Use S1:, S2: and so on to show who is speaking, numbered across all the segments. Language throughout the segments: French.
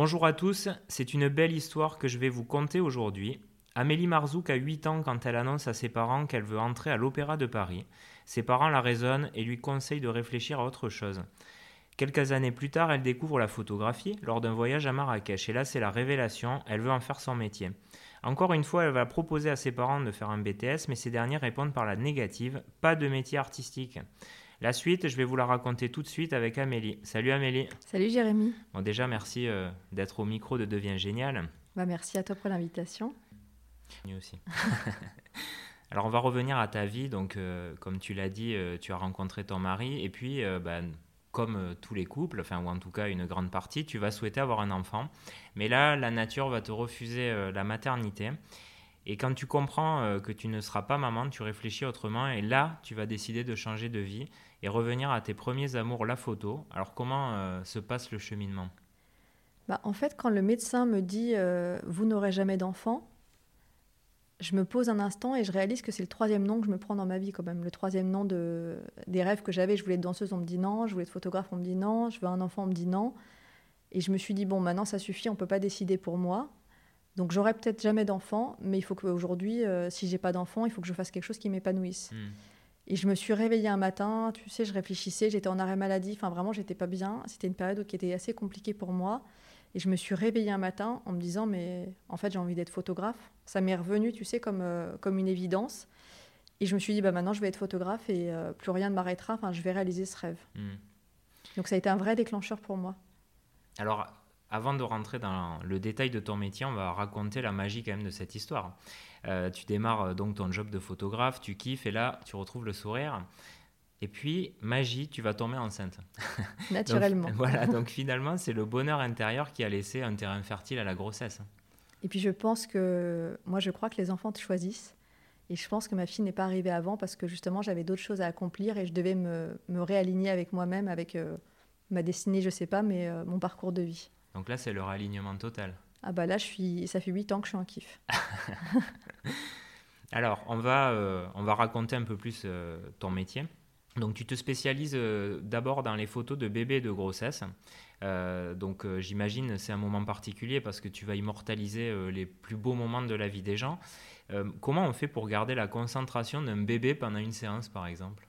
S1: Bonjour à tous, c'est une belle histoire que je vais vous conter aujourd'hui. Amélie Marzouk a 8 ans quand elle annonce à ses parents qu'elle veut entrer à l'Opéra de Paris. Ses parents la raisonnent et lui conseillent de réfléchir à autre chose. Quelques années plus tard, elle découvre la photographie lors d'un voyage à Marrakech et là c'est la révélation, elle veut en faire son métier. Encore une fois, elle va proposer à ses parents de faire un BTS, mais ces derniers répondent par la négative, pas de métier artistique. La suite, je vais vous la raconter tout de suite avec Amélie. Salut Amélie.
S2: Salut Jérémy.
S1: Bon, déjà, merci euh, d'être au micro de Devient Génial.
S2: Bah, merci à toi pour l'invitation.
S1: aussi. Alors, on va revenir à ta vie. Donc, euh, comme tu l'as dit, euh, tu as rencontré ton mari. Et puis, bah, comme tous les couples, enfin, ou en tout cas une grande partie, tu vas souhaiter avoir un enfant. Mais là, la nature va te refuser la maternité. Et quand tu comprends que tu ne seras pas maman, tu réfléchis autrement. Et là, tu vas décider de changer de vie et revenir à tes premiers amours, la photo. Alors comment euh, se passe le cheminement?
S2: Bah, En fait, quand le médecin me dit euh, vous n'aurez jamais d'enfant, je me pose un instant et je réalise que c'est le troisième nom que je me prends dans ma vie quand même. Le troisième nom de, des rêves que j'avais. Je voulais être danseuse, on me dit non. Je voulais être photographe, on me dit non. Je veux un enfant, on me dit non. Et je me suis dit, bon, maintenant ça suffit, on ne peut pas décider pour moi. Donc j'aurai peut-être jamais d'enfant, mais il faut qu'aujourd'hui, euh, si j'ai pas d'enfant, il faut que je fasse quelque chose qui m'épanouisse. Hmm. Et je me suis réveillée un matin, tu sais, je réfléchissais, j'étais en arrêt maladie, enfin vraiment, j'étais pas bien. C'était une période qui était assez compliquée pour moi. Et je me suis réveillée un matin en me disant, mais en fait, j'ai envie d'être photographe. Ça m'est revenu, tu sais, comme, euh, comme une évidence. Et je me suis dit, bah, maintenant, je vais être photographe et euh, plus rien ne m'arrêtera. Enfin, je vais réaliser ce rêve. Hmm. Donc, ça a été un vrai déclencheur pour moi.
S1: Alors, avant de rentrer dans le détail de ton métier, on va raconter la magie quand même de cette histoire. Euh, tu démarres euh, donc ton job de photographe, tu kiffes et là, tu retrouves le sourire. Et puis, magie, tu vas tomber enceinte.
S2: Naturellement.
S1: voilà, donc finalement, c'est le bonheur intérieur qui a laissé un terrain fertile à la grossesse.
S2: Et puis, je pense que, moi, je crois que les enfants te choisissent. Et je pense que ma fille n'est pas arrivée avant parce que justement, j'avais d'autres choses à accomplir et je devais me, me réaligner avec moi-même, avec euh, ma destinée, je sais pas, mais mon parcours de vie.
S1: Donc là, c'est le réalignement total.
S2: Ah bah là, je suis... ça fait 8 ans que je suis en kiff.
S1: Alors, on va, euh, on va raconter un peu plus euh, ton métier. Donc, tu te spécialises euh, d'abord dans les photos de bébés de grossesse. donc, j'imagine c'est un moment particulier parce que tu vas immortaliser les plus beaux moments de la vie des gens. comment on fait pour garder la concentration d'un bébé pendant une séance, par exemple?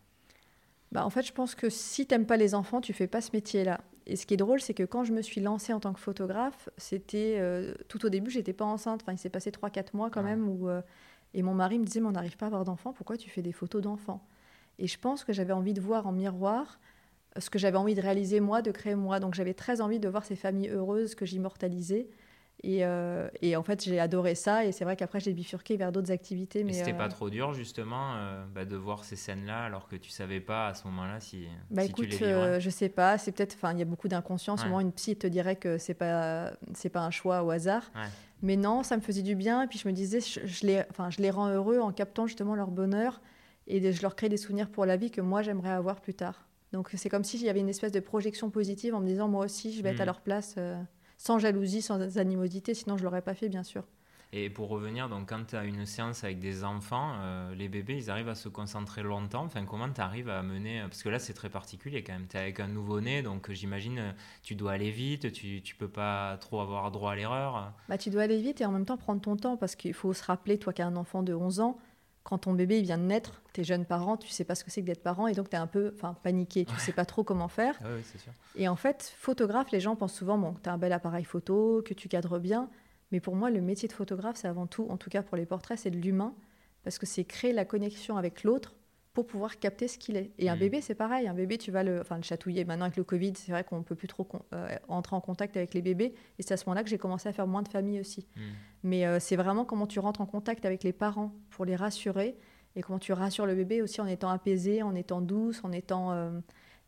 S2: Bah, En fait, je pense que si tu n'aimes pas les enfants, tu fais pas ce métier-là. Et ce qui est drôle, c'est que quand je me suis lancée en tant que photographe, c'était euh, tout au début, j'étais pas enceinte. Enfin, il s'est passé 3-4 mois quand même où euh, et mon mari me disait, mais on n'arrive pas à avoir d'enfants. Pourquoi tu fais des photos d'enfants? Et je pense que j'avais envie de voir en miroir euh, ce que j'avais envie de réaliser moi, de créer moi. Donc j'avais très envie de voir ces familles heureuses que j'immortalisais. Euh, et, en fait, j'ai adoré ça. Et c'est vrai qu'après, j'ai bifurqué vers d'autres activités.
S1: Mais c'était pas euh, trop dur, justement, euh, bah, de voir ces scènes-là alors que tu savais pas à ce moment-là si,
S2: bah,
S1: si
S2: écoute,
S1: tu les
S2: Je sais pas. C'est peut-être. Enfin, il y a beaucoup d'inconscience. Souvent, une psy te dirait que c'est pas c'est pas un choix au hasard. Mais non, ça me faisait du bien. Et puis je me disais, je, les, enfin, je les rends heureux en captant justement leur bonheur et je leur crée des souvenirs pour la vie que moi j'aimerais avoir plus tard. Donc c'est comme s'il y avait une espèce de projection positive en me disant moi aussi je vais être à hmm. leur place sans jalousie, sans animosité, sinon je ne l'aurais pas fait, bien sûr.
S1: Et pour revenir, donc quand tu as une séance avec des enfants, euh, les bébés, ils arrivent à se concentrer longtemps. Enfin, comment tu arrives à mener Parce que là, c'est très particulier quand même. Tu es avec un nouveau-né, donc j'imagine tu dois aller vite, tu ne peux pas trop avoir droit à l'erreur.
S2: Bah, tu dois aller vite et en même temps prendre ton temps parce qu'il faut se rappeler, toi qui as un enfant de 11 ans, quand ton bébé il vient de naître, tes jeunes parents, tu sais pas ce que c'est que d'être parent et donc tu es un peu paniqué, tu sais pas trop comment faire.
S1: Ah sûr.
S2: Et en fait, photographe, les gens pensent souvent bon, tu as un bel appareil photo, que tu cadres bien, mais pour moi le métier de photographe, c'est avant tout, en tout cas pour les portraits, c'est de l'humain parce que c'est créer la connexion avec l'autre pour pouvoir capter ce qu'il est. Et un mm. bébé, c'est pareil. Un bébé, tu vas le, enfin, le chatouiller. Maintenant, avec le Covid, c'est vrai qu'on ne peut plus trop euh, entrer en contact avec les bébés. Et c'est à ce moment-là que j'ai commencé à faire moins de famille aussi. Mm. Mais euh, c'est vraiment comment tu rentres en contact avec les parents pour les rassurer et comment tu rassures le bébé aussi en étant apaisé, en étant douce, en étant... Euh,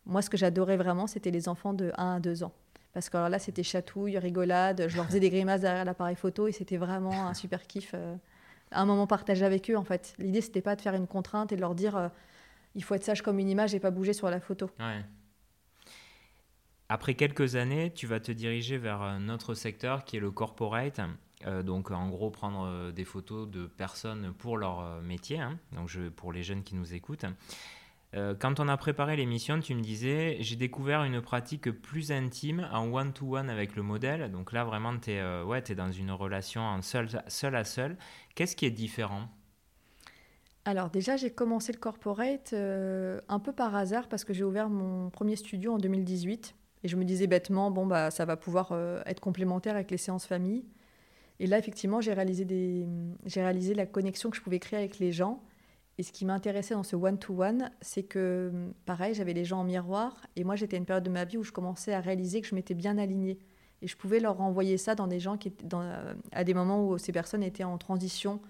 S2: moi, ce que j'adorais vraiment, c'était les enfants de 1 à 2 ans. Parce que alors là, c'était chatouille, rigolade, je leur faisais des grimaces derrière l'appareil photo et c'était vraiment un super kiff. Un moment partagé avec eux, en fait. L'idée, c'était pas de faire une contrainte et de leur dire euh, il faut être sage comme une image et pas bouger sur la photo.
S1: Après quelques années, tu vas te diriger vers un autre secteur qui est le corporate. Euh, donc en gros prendre euh, des photos de personnes pour leur métier, hein. donc pour les jeunes qui nous écoutent. Euh, quand on a préparé l'émission, tu me disais, j'ai découvert une pratique plus intime en one-to-one avec le modèle. Donc là, vraiment, tu es, euh, ouais, dans une relation en seul, seul à seul. Qu'est-ce qui est différent?
S2: Alors déjà, j'ai commencé le corporate euh, un peu par hasard parce que j'ai ouvert mon premier studio en 2018. Et je me disais bêtement, bon, bah, ça va pouvoir être complémentaire avec les séances famille. Et là, effectivement, j'ai réalisé, des... réalisé la connexion que je pouvais créer avec les gens et ce qui m'intéressait dans ce one-to-one, c'est que, pareil, j'avais les gens en miroir, et moi, j'étais à une période de ma vie où je commençais à réaliser que je m'étais bien alignée. Et je pouvais leur renvoyer ça dans des gens qui étaient dans, à des moments où ces personnes étaient en transition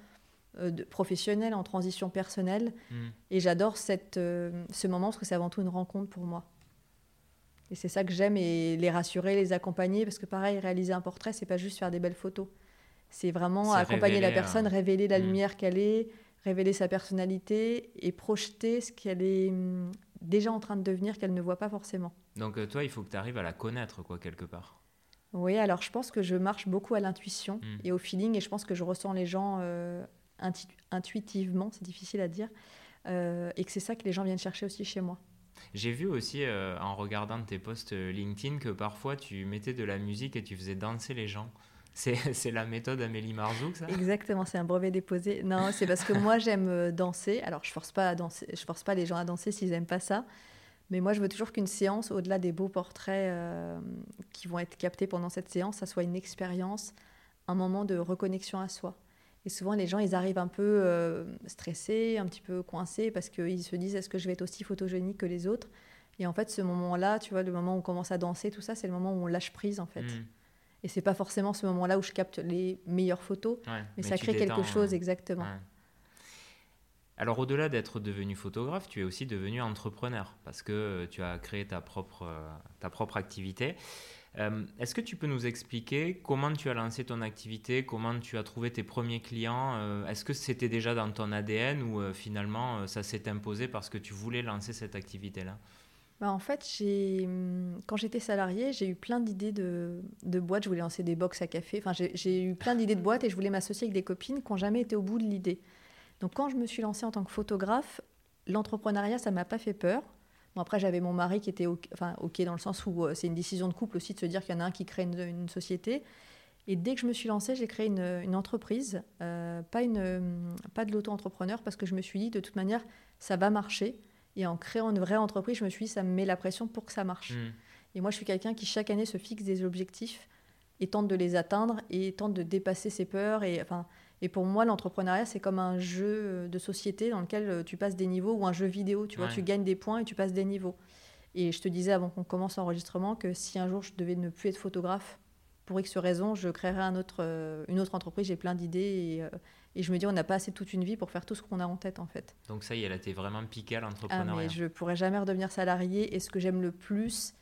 S2: euh, professionnelle, en transition personnelle. Mm. Et j'adore cette, euh, ce moment parce que c'est avant tout une rencontre pour moi. Et c'est ça que j'aime, et les rassurer, les accompagner, parce que pareil, réaliser un portrait, c'est pas juste faire des belles photos. C'est vraiment accompagner la personne, révéler la mm. lumière qu'elle est, révéler sa personnalité et projeter ce qu'elle est hum, déjà en train de devenir qu'elle ne voit pas forcément.
S1: Donc euh, toi, il faut que tu arrives à la connaître, quoi, quelque part.
S2: Oui, alors je pense que je marche beaucoup à l'intuition hmm. et au feeling, et je pense que je ressens les gens euh, intuitivement, c'est difficile à dire, euh, et que c'est ça que les gens viennent chercher aussi chez moi.
S1: J'ai vu aussi en regardant tes posts LinkedIn que parfois tu mettais de la musique et tu faisais danser les gens. C'est la méthode Amélie Marzouk, ça?
S2: Exactement, c'est un brevet déposé. Non, c'est parce que moi j'aime euh, danser. Alors je force pas à danser, je force pas les gens à danser s'ils n'aiment pas ça. Mais moi, je veux toujours qu'une séance, au-delà des beaux portraits euh, qui vont être captés pendant cette séance, ça soit une expérience, un moment de reconnexion à soi. Et souvent, les gens, ils arrivent un peu euh, stressés, un petit peu coincés, parce qu'ils se disent est-ce que je vais être aussi photogénique que les autres? Et en fait, ce moment-là, tu vois, le moment où on commence à danser, tout ça, c'est le moment où on lâche prise, en fait. Mmh. Et c'est pas forcément ce moment-là où je capte les meilleures photos, mais, ça crée quelque chose, exactement.
S1: Alors au-delà d'être devenu photographe, tu es aussi devenu entrepreneur parce que euh, tu as créé ta propre, euh, ta propre activité. Euh, est-ce que tu peux nous expliquer comment tu as lancé ton activité, comment tu as trouvé tes premiers clients Est-ce que c'était déjà dans ton ADN ou finalement ça s'est imposé parce que tu voulais lancer cette activité-là?
S2: Bah, en fait, hum, quand j'étais salariée, j'ai eu plein d'idées de, boîtes. Je voulais lancer des box à café. Enfin, j'ai eu plein d'idées de boîtes et je voulais m'associer avec des copines qui n'ont jamais été au bout de l'idée. Donc, quand je me suis lancée en tant que photographe, l'entrepreneuriat, ça m'a pas fait peur. Bon, après, j'avais mon mari qui était OK, enfin, dans le sens où euh, c'est une décision de couple aussi de se dire qu'il y en a un qui crée une, société. Et dès que je me suis lancée, j'ai créé une, une entreprise, euh, pas, une, hum, pas de l'auto-entrepreneur, parce que je me suis dit, de toute manière, ça va marcher. Et en créant une vraie entreprise, je me suis dit, ça me met la pression pour que ça marche. Mm. Et moi, je suis quelqu'un qui, chaque année, se fixe des objectifs et tente de les atteindre et tente de dépasser ses peurs. Et, enfin, et pour moi, l'entrepreneuriat, c'est comme un jeu de société dans lequel euh, tu passes des niveaux ou un jeu vidéo. Tu vois, tu gagnes des points et tu passes des niveaux. Et je te disais avant qu'on commence l'enregistrement que si un jour je devais ne plus être photographe, pour X raisons, je un autre, euh, une autre entreprise. J'ai plein d'idées et, euh, et je me dis, on n'a pas assez toute une vie pour faire tout ce qu'on a en tête, en fait.
S1: Donc ça y est, elle a été vraiment piquée à l'entrepreneuriat.
S2: Ah, mais je pourrais jamais redevenir salarié. Et ce que j'aime le plus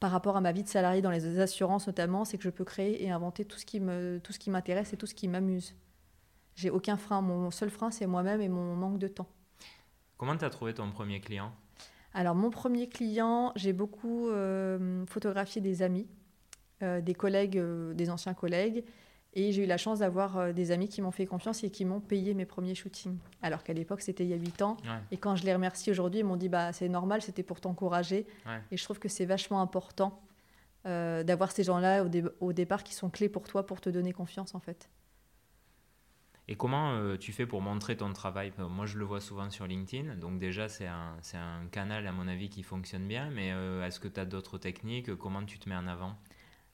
S2: par rapport à ma vie de salarié dans les assurances notamment, c'est que je peux créer et inventer tout ce qui me, tout ce qui m'intéresse et tout ce qui m'amuse. J'ai aucun frein. Mon seul frein, c'est moi-même et mon manque de temps.
S1: Comment tu as trouvé ton premier client?
S2: Alors, mon premier client, j'ai beaucoup euh, photographié des amis, des collègues, euh, des anciens collègues. Et j'ai eu la chance d'avoir euh, des amis qui m'ont fait confiance et qui m'ont payé mes premiers shootings. Alors qu'à l'époque, c'était il y a 8 ans. Et quand je les remercie aujourd'hui, ils m'ont dit bah, c'est normal, c'était pour t'encourager. Et je trouve que c'est vachement important euh, d'avoir ces gens-là au, départ qui sont clés pour toi pour te donner confiance en fait.
S1: Et comment euh, tu fais pour montrer ton travail? Moi, je le vois souvent sur LinkedIn. Donc déjà, c'est un, un, canal, à mon avis, qui fonctionne bien. Mais est-ce que tu as d'autres techniques? Comment tu te mets en avant?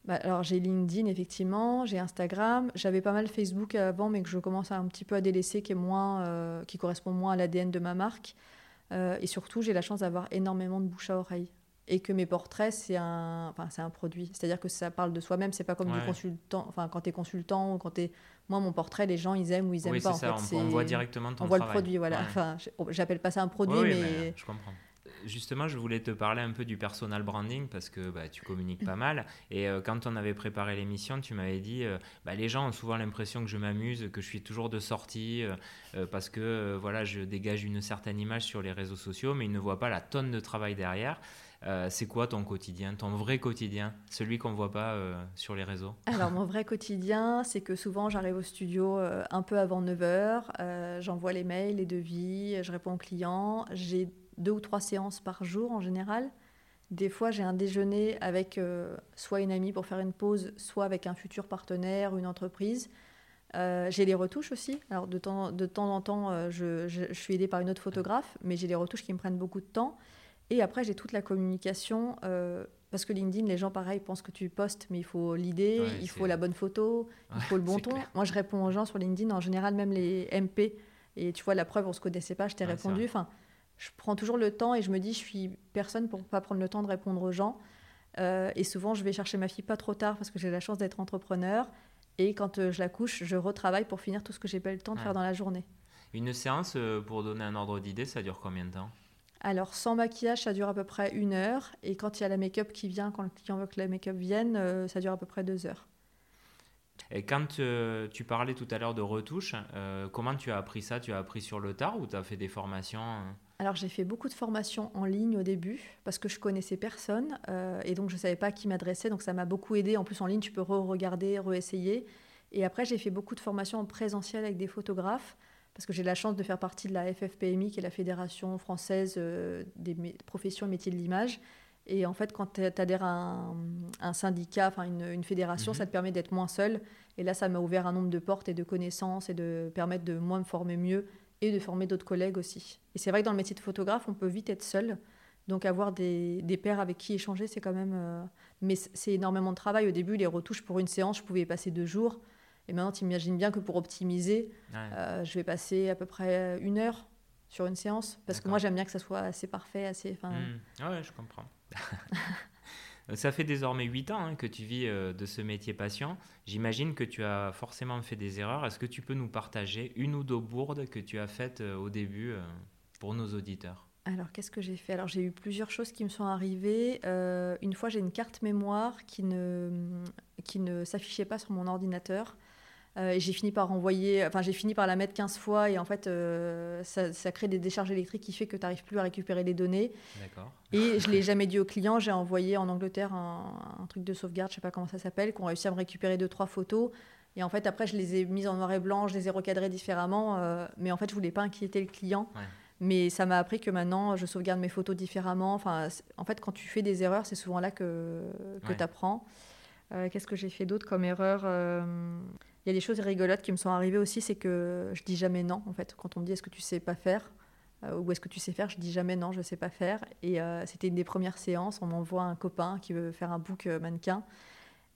S2: Bah, alors j'ai LinkedIn effectivement, j'ai Instagram, j'avais pas mal Facebook avant mais que je commence un petit peu à délaisser qui est moins, euh, qui correspond moins à l'ADN de ma marque. Euh, et surtout j'ai la chance d'avoir énormément de bouche à oreille. Et que mes portraits c'est un, enfin, c'est un produit, c'est-à-dire que ça parle de soi-même, c'est pas comme du consultant, enfin quand tu es consultant ou quand tu es moi mon portrait les gens ils aiment ou ils aiment pas.
S1: En ça, on, voit directement ton
S2: on
S1: voit
S2: le produit voilà. Enfin j'appelle pas ça un produit mais...
S1: je comprends justement, je voulais te parler un peu du personal branding parce que bah, tu communiques pas mal. Et euh, quand on avait préparé l'émission, tu m'avais dit euh, bah, les gens ont souvent l'impression que je m'amuse, que je suis toujours de sortie euh, parce que voilà, je dégage une certaine image sur les réseaux sociaux, mais ils ne voient pas la tonne de travail derrière. c'est quoi ton quotidien, ton vrai quotidien, celui qu'on ne voit pas sur les réseaux?
S2: Alors, mon vrai quotidien, c'est que souvent j'arrive au studio un peu avant 9h, j'envoie les mails, les devis, je réponds aux clients. J'ai deux ou trois séances par jour en général. Des fois, j'ai un déjeuner avec euh, soit une amie pour faire une pause, soit avec un futur partenaire, une entreprise. Euh, j'ai les retouches aussi. Alors, de temps, de temps en temps, euh, je, je, suis aidée par une autre photographe, mais j'ai les retouches qui me prennent beaucoup de temps. Et après, j'ai toute la communication. parce que LinkedIn, les gens, pareil, pensent que tu postes, mais il faut l'idée, il faut la bonne photo, il faut le bon ton. Moi, je réponds aux gens sur LinkedIn, en général, même les MP. Et tu vois, la preuve, on se connaissait pas, je t'ai répondu. Enfin, je prends toujours le temps et je me dis, je suis personne pour pas prendre le temps de répondre aux gens. Euh, et souvent, je vais chercher ma fille pas trop tard parce que j'ai la chance d'être entrepreneur. Et quand euh, je la couche, je retravaille pour finir tout ce que j'ai pas eu le temps de faire dans la journée.
S1: Une séance, euh, pour donner un ordre d'idée, ça dure combien de temps?
S2: Alors, sans maquillage, ça dure à peu près une heure. Et quand il y a la make-up qui vient, quand le client veut que la make-up vienne, ça dure à peu près deux heures.
S1: Et quand tu parlais tout à l'heure de retouche, comment tu as appris ça? Tu as appris sur le tard ou tu as fait des formations
S2: alors j'ai fait beaucoup de formations en ligne au début parce que je connaissais personne euh, et donc je ne savais pas à qui m'adresser. Donc ça m'a beaucoup aidé. En plus en ligne, tu peux re-regarder, re-essayer. Et après, j'ai fait beaucoup de formations en présentiel avec des photographes parce que j'ai la chance de faire partie de la FFPMI, qui est la Fédération française euh, des professions et métiers de l'image. Et en fait, quand tu adhères à un, syndicat, enfin une, fédération, mhm. ça te permet d'être moins seul. Et là, ça m'a ouvert un nombre de portes et de connaissances et de permettre de moins me former mieux et de former d'autres collègues aussi. Et c'est vrai que dans le métier de photographe, on peut vite être seul. Donc avoir des, des pairs avec qui échanger, c'est quand même... Euh, mais c'est énormément de travail. Au début, les retouches pour une séance, je pouvais y passer deux jours. Et maintenant, tu imagines bien que pour optimiser, euh, je vais passer à peu près une heure sur une séance. Parce que moi, j'aime bien que ça soit assez parfait, assez...
S1: Mmh. Ouais, je comprends. Ça fait désormais 8 ans hein, que tu vis euh, de ce métier patient. J'imagine que tu as forcément fait des erreurs. Est-ce que tu peux nous partager une ou deux bourdes que tu as faites euh, au début euh, pour nos auditeurs?
S2: Alors, qu'est-ce que j'ai fait? Alors, j'ai eu plusieurs choses qui me sont arrivées. une fois, j'ai une carte mémoire qui ne, qui ne s'affichait pas sur mon ordinateur. Euh, j'ai fini par envoyer, enfin j'ai fini par la mettre 15 fois et en fait euh, ça, crée des décharges électriques qui fait que tu n'arrives plus à récupérer les données. Et je l'ai jamais dit au client, j'ai envoyé en Angleterre un, truc de sauvegarde, je sais pas comment ça s'appelle, qu'on réussi à me récupérer deux trois photos. Et en fait après je les ai mises en noir et blanc, je les ai recadrées différemment, euh, mais en fait je voulais pas inquiéter le client. Mais ça m'a appris que maintenant, je sauvegarde mes photos différemment. Enfin, en fait, quand tu fais des erreurs, c'est souvent là que, que tu apprends. Qu'est-ce que j'ai fait d'autre comme erreur il y a des choses rigolotes qui me sont arrivées aussi, c'est que je dis jamais non, en fait. Quand on me dit est-ce que tu sais pas faire euh, ou est-ce que tu sais faire, je dis jamais non, je sais pas faire. Et euh, c'était une des premières séances, on m'envoie un copain qui veut faire un book euh, mannequin.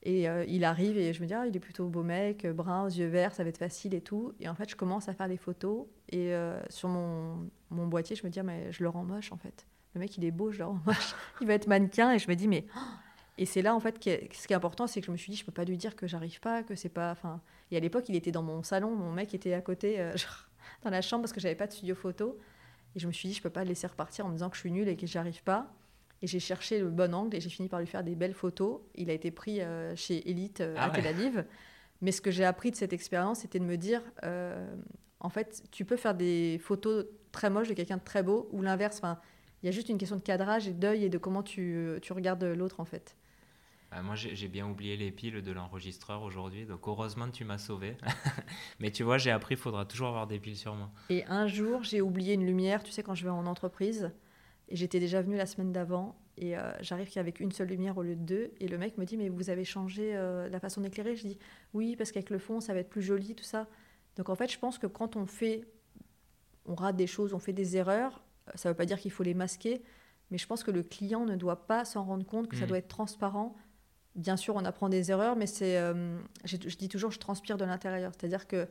S2: Et il arrive et je me dis, ah, il est plutôt beau mec, brun, aux yeux verts, ça va être facile et tout. Et en fait, je commence à faire des photos. Et sur mon, boîtier, je me dis, ah, mais je le rends moche en fait. Le mec, il est beau, je le rends moche. il va être mannequin. Et je me dis, mais. Et c'est là, en fait, que, ce qui est important, c'est que je me suis dit, je peux pas lui dire que j'arrive pas, que c'est pas. Enfin, et à l'époque, il était dans mon salon, mon mec était à côté, euh, dans la chambre, parce que j'avais pas de studio photo. Et je me suis dit, je peux pas le laisser repartir en me disant que je suis nulle et que j'arrive pas. Et j'ai cherché le bon angle et j'ai fini par lui faire des belles photos. Il a été pris euh, chez Elite euh, ah à Tel Aviv. Mais ce que j'ai appris de cette expérience, c'était de me dire, en fait, tu peux faire des photos très moches de quelqu'un de très beau, ou l'inverse. Enfin, il y a juste une question de cadrage et d'œil et de comment tu, tu regardes l'autre, en fait.
S1: Euh, moi, j'ai bien oublié les piles de l'enregistreur aujourd'hui, donc heureusement tu m'as sauvé. Mais tu vois, j'ai appris, il faudra toujours avoir des piles sur moi.
S2: Et un jour, j'ai oublié une lumière, tu sais, quand je vais en entreprise, et j'étais déjà venue la semaine d'avant, et euh, j'arrive qu'avec une seule lumière au lieu de deux, et le mec me dit, mais vous avez changé euh, la façon d'éclairer? Je dis, oui, parce qu'avec le fond, ça va être plus joli, tout ça. Donc en fait, je pense que quand on fait, on rate des choses, on fait des erreurs, ça ne veut pas dire qu'il faut les masquer, mais je pense que le client ne doit pas s'en rendre compte, que ça mmh. doit être transparent bien sûr, on apprend des erreurs, mais c'est, euh, je, dis toujours, je transpire de l'intérieur. C'est-à-dire que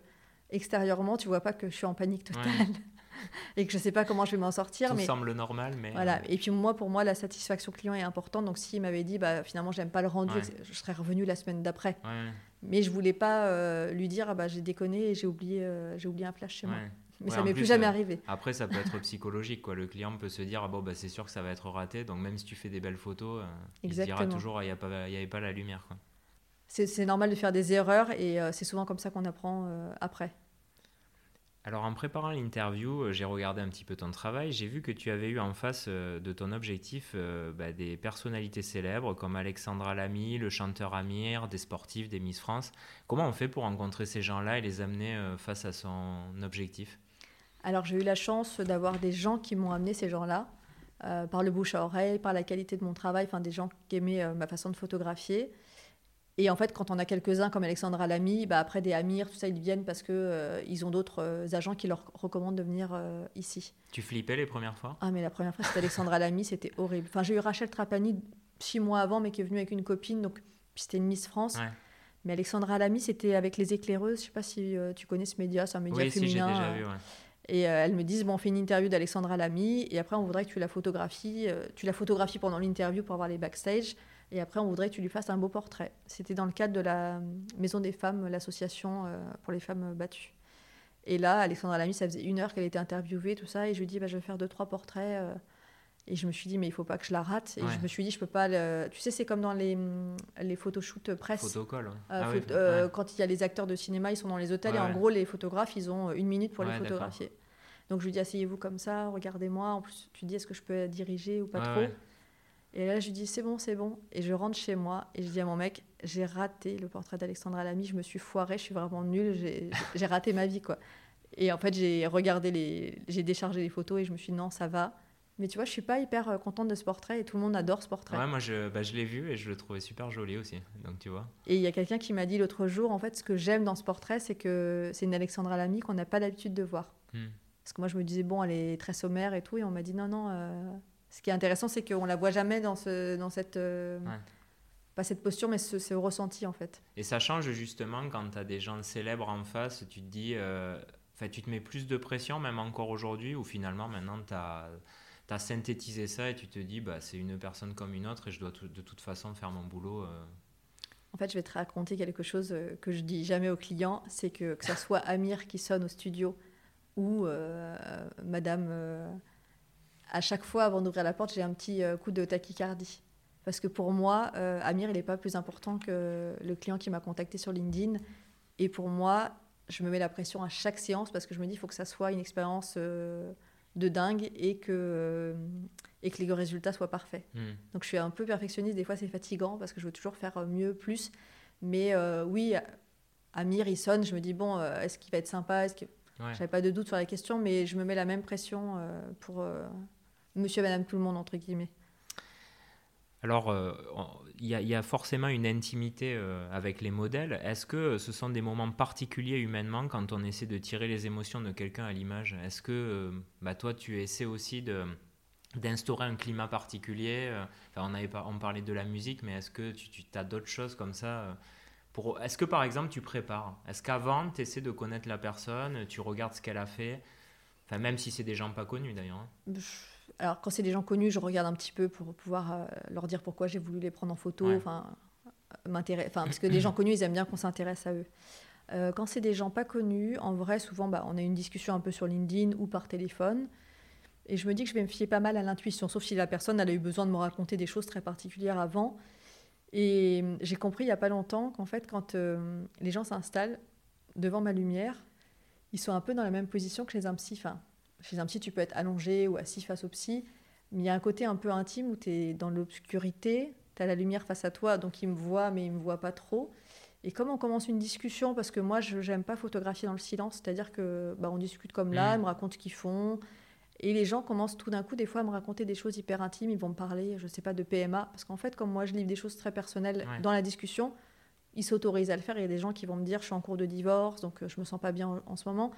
S2: extérieurement, tu vois pas que je suis en panique totale et que je sais pas comment je vais m'en sortir.
S1: Tout mais semble normal, mais
S2: voilà. Euh, et puis moi, pour moi, la satisfaction client est importante. Donc s'il m'avait dit, bah finalement, j'aime pas le rendu, je serais revenu la semaine d'après. Mais je voulais pas euh, lui dire, ah, bah j'ai déconné et j'ai oublié, j'ai oublié un flash chez moi. Mais ça m'est plus, jamais arrivé.
S1: Après, ça peut être psychologique. Quoi. Le client peut se dire ah bon, bah, c'est sûr que ça va être raté. Donc, même si tu fais des belles photos, euh, il se dira toujours il n'y avait pas la lumière.
S2: C'est normal de faire des erreurs et euh, c'est souvent comme ça qu'on apprend euh, après.
S1: Alors, en préparant l'interview, j'ai regardé un petit peu ton travail. J'ai vu que tu avais eu en face de ton objectif bah, des personnalités célèbres comme Alexandra Lamy, le chanteur Amir, des sportifs, des Miss France. Comment on fait pour rencontrer ces gens-là et les amener face à son objectif?
S2: Alors j'ai eu la chance d'avoir des gens qui m'ont amené ces gens-là. par le bouche à oreille, par la qualité de mon travail, enfin des gens qui aimaient ma façon de photographier. Et en fait, quand on a quelques-uns comme Alexandra Lamy, bah après des Amir, tout ça, ils viennent parce que euh, ils ont d'autres euh, agents qui leur recommandent de venir euh, ici.
S1: Tu flippais les premières fois?
S2: Ah, mais la première fois, c'était Alexandra Lamy, c'était horrible. Enfin, j'ai eu Rachel Trapani six mois avant, mais qui est venue avec une copine, donc c'était une Miss France. Mais Alexandra Lamy, c'était avec les éclaireuses. Je sais pas si tu connais ce média, c'est un média
S1: oui,
S2: féminin.
S1: Si, j'ai déjà vu, ouais.
S2: Et elles me disent bon, on fait une interview d'Alexandra Lamy, et après on voudrait que tu la photographies, tu la photographies pendant l'interview pour avoir les backstage. Et après, on voudrait que tu lui fasses un beau portrait. C'était dans le cadre de la Maison des femmes, l'association euh, pour les femmes battues. Et là, Alexandra Lamy, ça faisait une heure qu'elle était interviewée, tout ça, et je lui dis, bah, je vais faire deux, trois portraits. Euh. et je me suis dit, mais il faut pas que je la rate. Et je me suis dit, je peux pas. Tu sais, c'est comme dans les, les photoshoots presse.
S1: Photocall.
S2: Euh, ah quand il y a les acteurs de cinéma, ils sont dans les hôtels, et en gros, les photographes, ils ont une minute pour les photographier. Donc je lui dis, asseyez-vous comme ça, regardez-moi. En plus, tu dis, est-ce que je peux diriger ou pas trop et là, je lui dis, c'est bon, c'est bon. Et je rentre chez moi et je dis à mon mec, j'ai raté le portrait d'Alexandra Lamy, je me suis foirée, je suis vraiment nulle, j'ai raté ma vie, quoi. Et en fait, j'ai regardé les. J'ai déchargé les photos et je me suis dit, non, ça va. Mais tu vois, je suis pas hyper euh, contente de ce portrait et tout le monde adore ce portrait.
S1: Ouais, moi, je, bah, je l'ai vu et je le trouvais super joli aussi. Donc, tu vois.
S2: Et il y a quelqu'un qui m'a dit l'autre jour, en fait, ce que j'aime dans ce portrait, c'est que c'est une Alexandra Lamy qu'on n'a pas l'habitude de voir. Hmm. Parce que moi, je me disais, bon, elle est très sommaire et tout. Et on m'a dit, non, non, euh, ce qui est intéressant, c'est qu'on la voit jamais dans, ce, dans cette. Euh, pas cette posture, mais ce, ressenti en fait.
S1: Et ça change justement quand tu as des gens célèbres en face, tu te dis. Euh, tu te mets plus de pression, même encore aujourd'hui, où finalement, maintenant, tu as, as, synthétisé ça et tu te dis, bah, c'est une personne comme une autre et je dois de toute façon faire mon boulot. Euh.
S2: En fait, je vais te raconter quelque chose que je dis jamais aux clients c'est que que ce soit Amir qui sonne au studio ou Madame à chaque fois, avant d'ouvrir la porte, j'ai un petit euh, coup de tachycardie. Parce que pour moi, euh, Amir, il n'est pas plus important que le client qui m'a contacté sur LinkedIn. Et pour moi, je me mets la pression à chaque séance parce que je me dis qu'il faut que ça soit une expérience euh, de dingue et que, et que les résultats soient parfaits. Hmm. Donc je suis un peu perfectionniste. Des fois, c'est fatigant parce que je veux toujours faire mieux, plus. Mais oui, Amir, il sonne. Je me dis, bon, est-ce qu'il va être sympa? Je n'avais pas de doute sur la question, mais je me mets la même pression pour monsieur et madame tout le monde, entre guillemets.
S1: Alors, euh, il y, a forcément une intimité euh, avec les modèles. Est-ce que ce sont des moments particuliers humainement quand on essaie de tirer les émotions de quelqu'un à l'image? Est-ce que euh, bah, toi, tu essaies aussi de, d'instaurer un climat particulier? Enfin, on, avait, on parlait de la musique, mais est-ce que tu, tu as d'autres choses comme ça pour... Est-ce que par exemple, tu prépares? Est-ce qu'avant, tu essaies de connaître la personne, tu regardes ce qu'elle a fait? Enfin, même si c'est des gens pas connus d'ailleurs. Hein.
S2: Alors, quand c'est des gens connus, je regarde un petit peu pour pouvoir euh, leur dire pourquoi j'ai voulu les prendre en photo. Enfin. Enfin, parce que les gens connus, ils aiment bien qu'on s'intéresse à eux. Euh, quand c'est des gens pas connus, en vrai, souvent, bah, on a une discussion un peu sur LinkedIn ou par téléphone. Et je me dis que je vais me fier pas mal à l'intuition, sauf si la personne elle a eu besoin de me raconter des choses très particulières avant. Et j'ai compris il n'y a pas longtemps qu'en fait, quand euh, les gens s'installent devant ma lumière, ils sont un peu dans la même position que chez un psy. Enfin, chez un psy, tu peux être allongé ou assis face au psy, mais il y a un côté un peu intime où tu es dans l'obscurité, tu as la lumière face à toi, donc il me voit, mais il me voit pas trop. Et comme on commence une discussion, parce que moi, je n'aime pas photographier dans le silence, c'est-à-dire que bah, on discute comme là, mmh. ils me racontent ce qu'ils font, et les gens commencent tout d'un coup, des fois, à me raconter des choses hyper intimes, ils vont me parler, je ne sais pas, de PMA, parce qu'en fait, comme moi, je livre des choses très personnelles dans la discussion, ils s'autorisent à le faire. Il y a des gens qui vont me dire, je suis en cours de divorce, donc euh, je me sens pas bien en ce moment.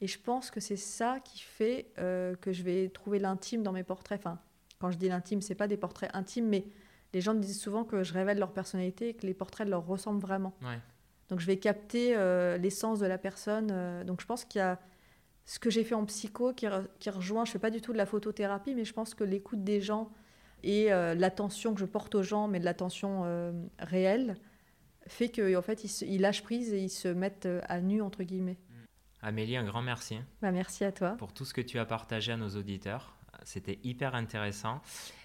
S2: Et je pense que c'est ça qui fait euh, que je vais trouver l'intime dans mes portraits. Enfin, quand je dis l'intime, c'est pas des portraits intimes, mais les gens me disent souvent que je révèle leur personnalité et que les portraits leur ressemblent vraiment. Donc je vais capter euh, l'essence de la personne. Euh, donc je pense qu'il y a ce que j'ai fait en psycho qui, qui, rejoint, je fais pas du tout de la photothérapie, mais je pense que l'écoute des gens et l'attention que je porte aux gens, mais de l'attention réelle, fait qu'en en fait ils, ils, lâchent prise et ils se mettent à nu, entre guillemets.
S1: Amélie, un grand merci.
S2: Bah, merci à toi.
S1: Pour tout ce que tu as partagé à nos auditeurs. C'était hyper intéressant.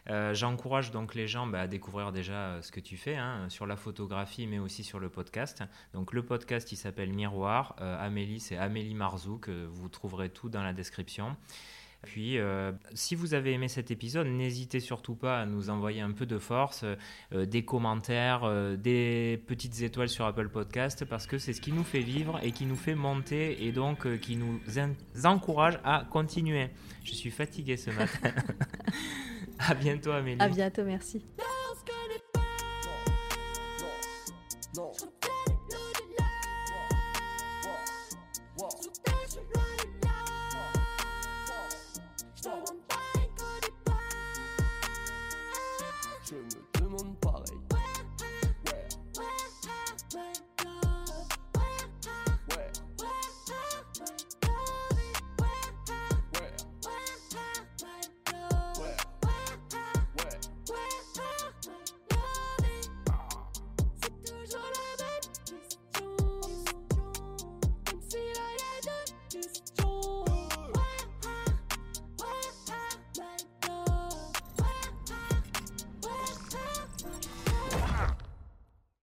S1: Euh, j'encourage donc les gens bah, à découvrir déjà euh, ce que tu fais hein, sur la photographie, mais aussi sur le podcast. Donc le podcast, il s'appelle Miroir. Euh, Amélie, c'est Amélie Marzouk. vous trouverez tout dans la description. Puis, euh, si vous avez aimé cet épisode, n'hésitez surtout pas à nous envoyer un peu de force, euh, des commentaires, euh, des petites étoiles sur Apple Podcast, parce que c'est ce qui nous fait vivre et qui nous fait monter et donc qui nous encourage à continuer. Je suis fatigué ce matin. À bientôt, Amélie.
S2: À bientôt, merci.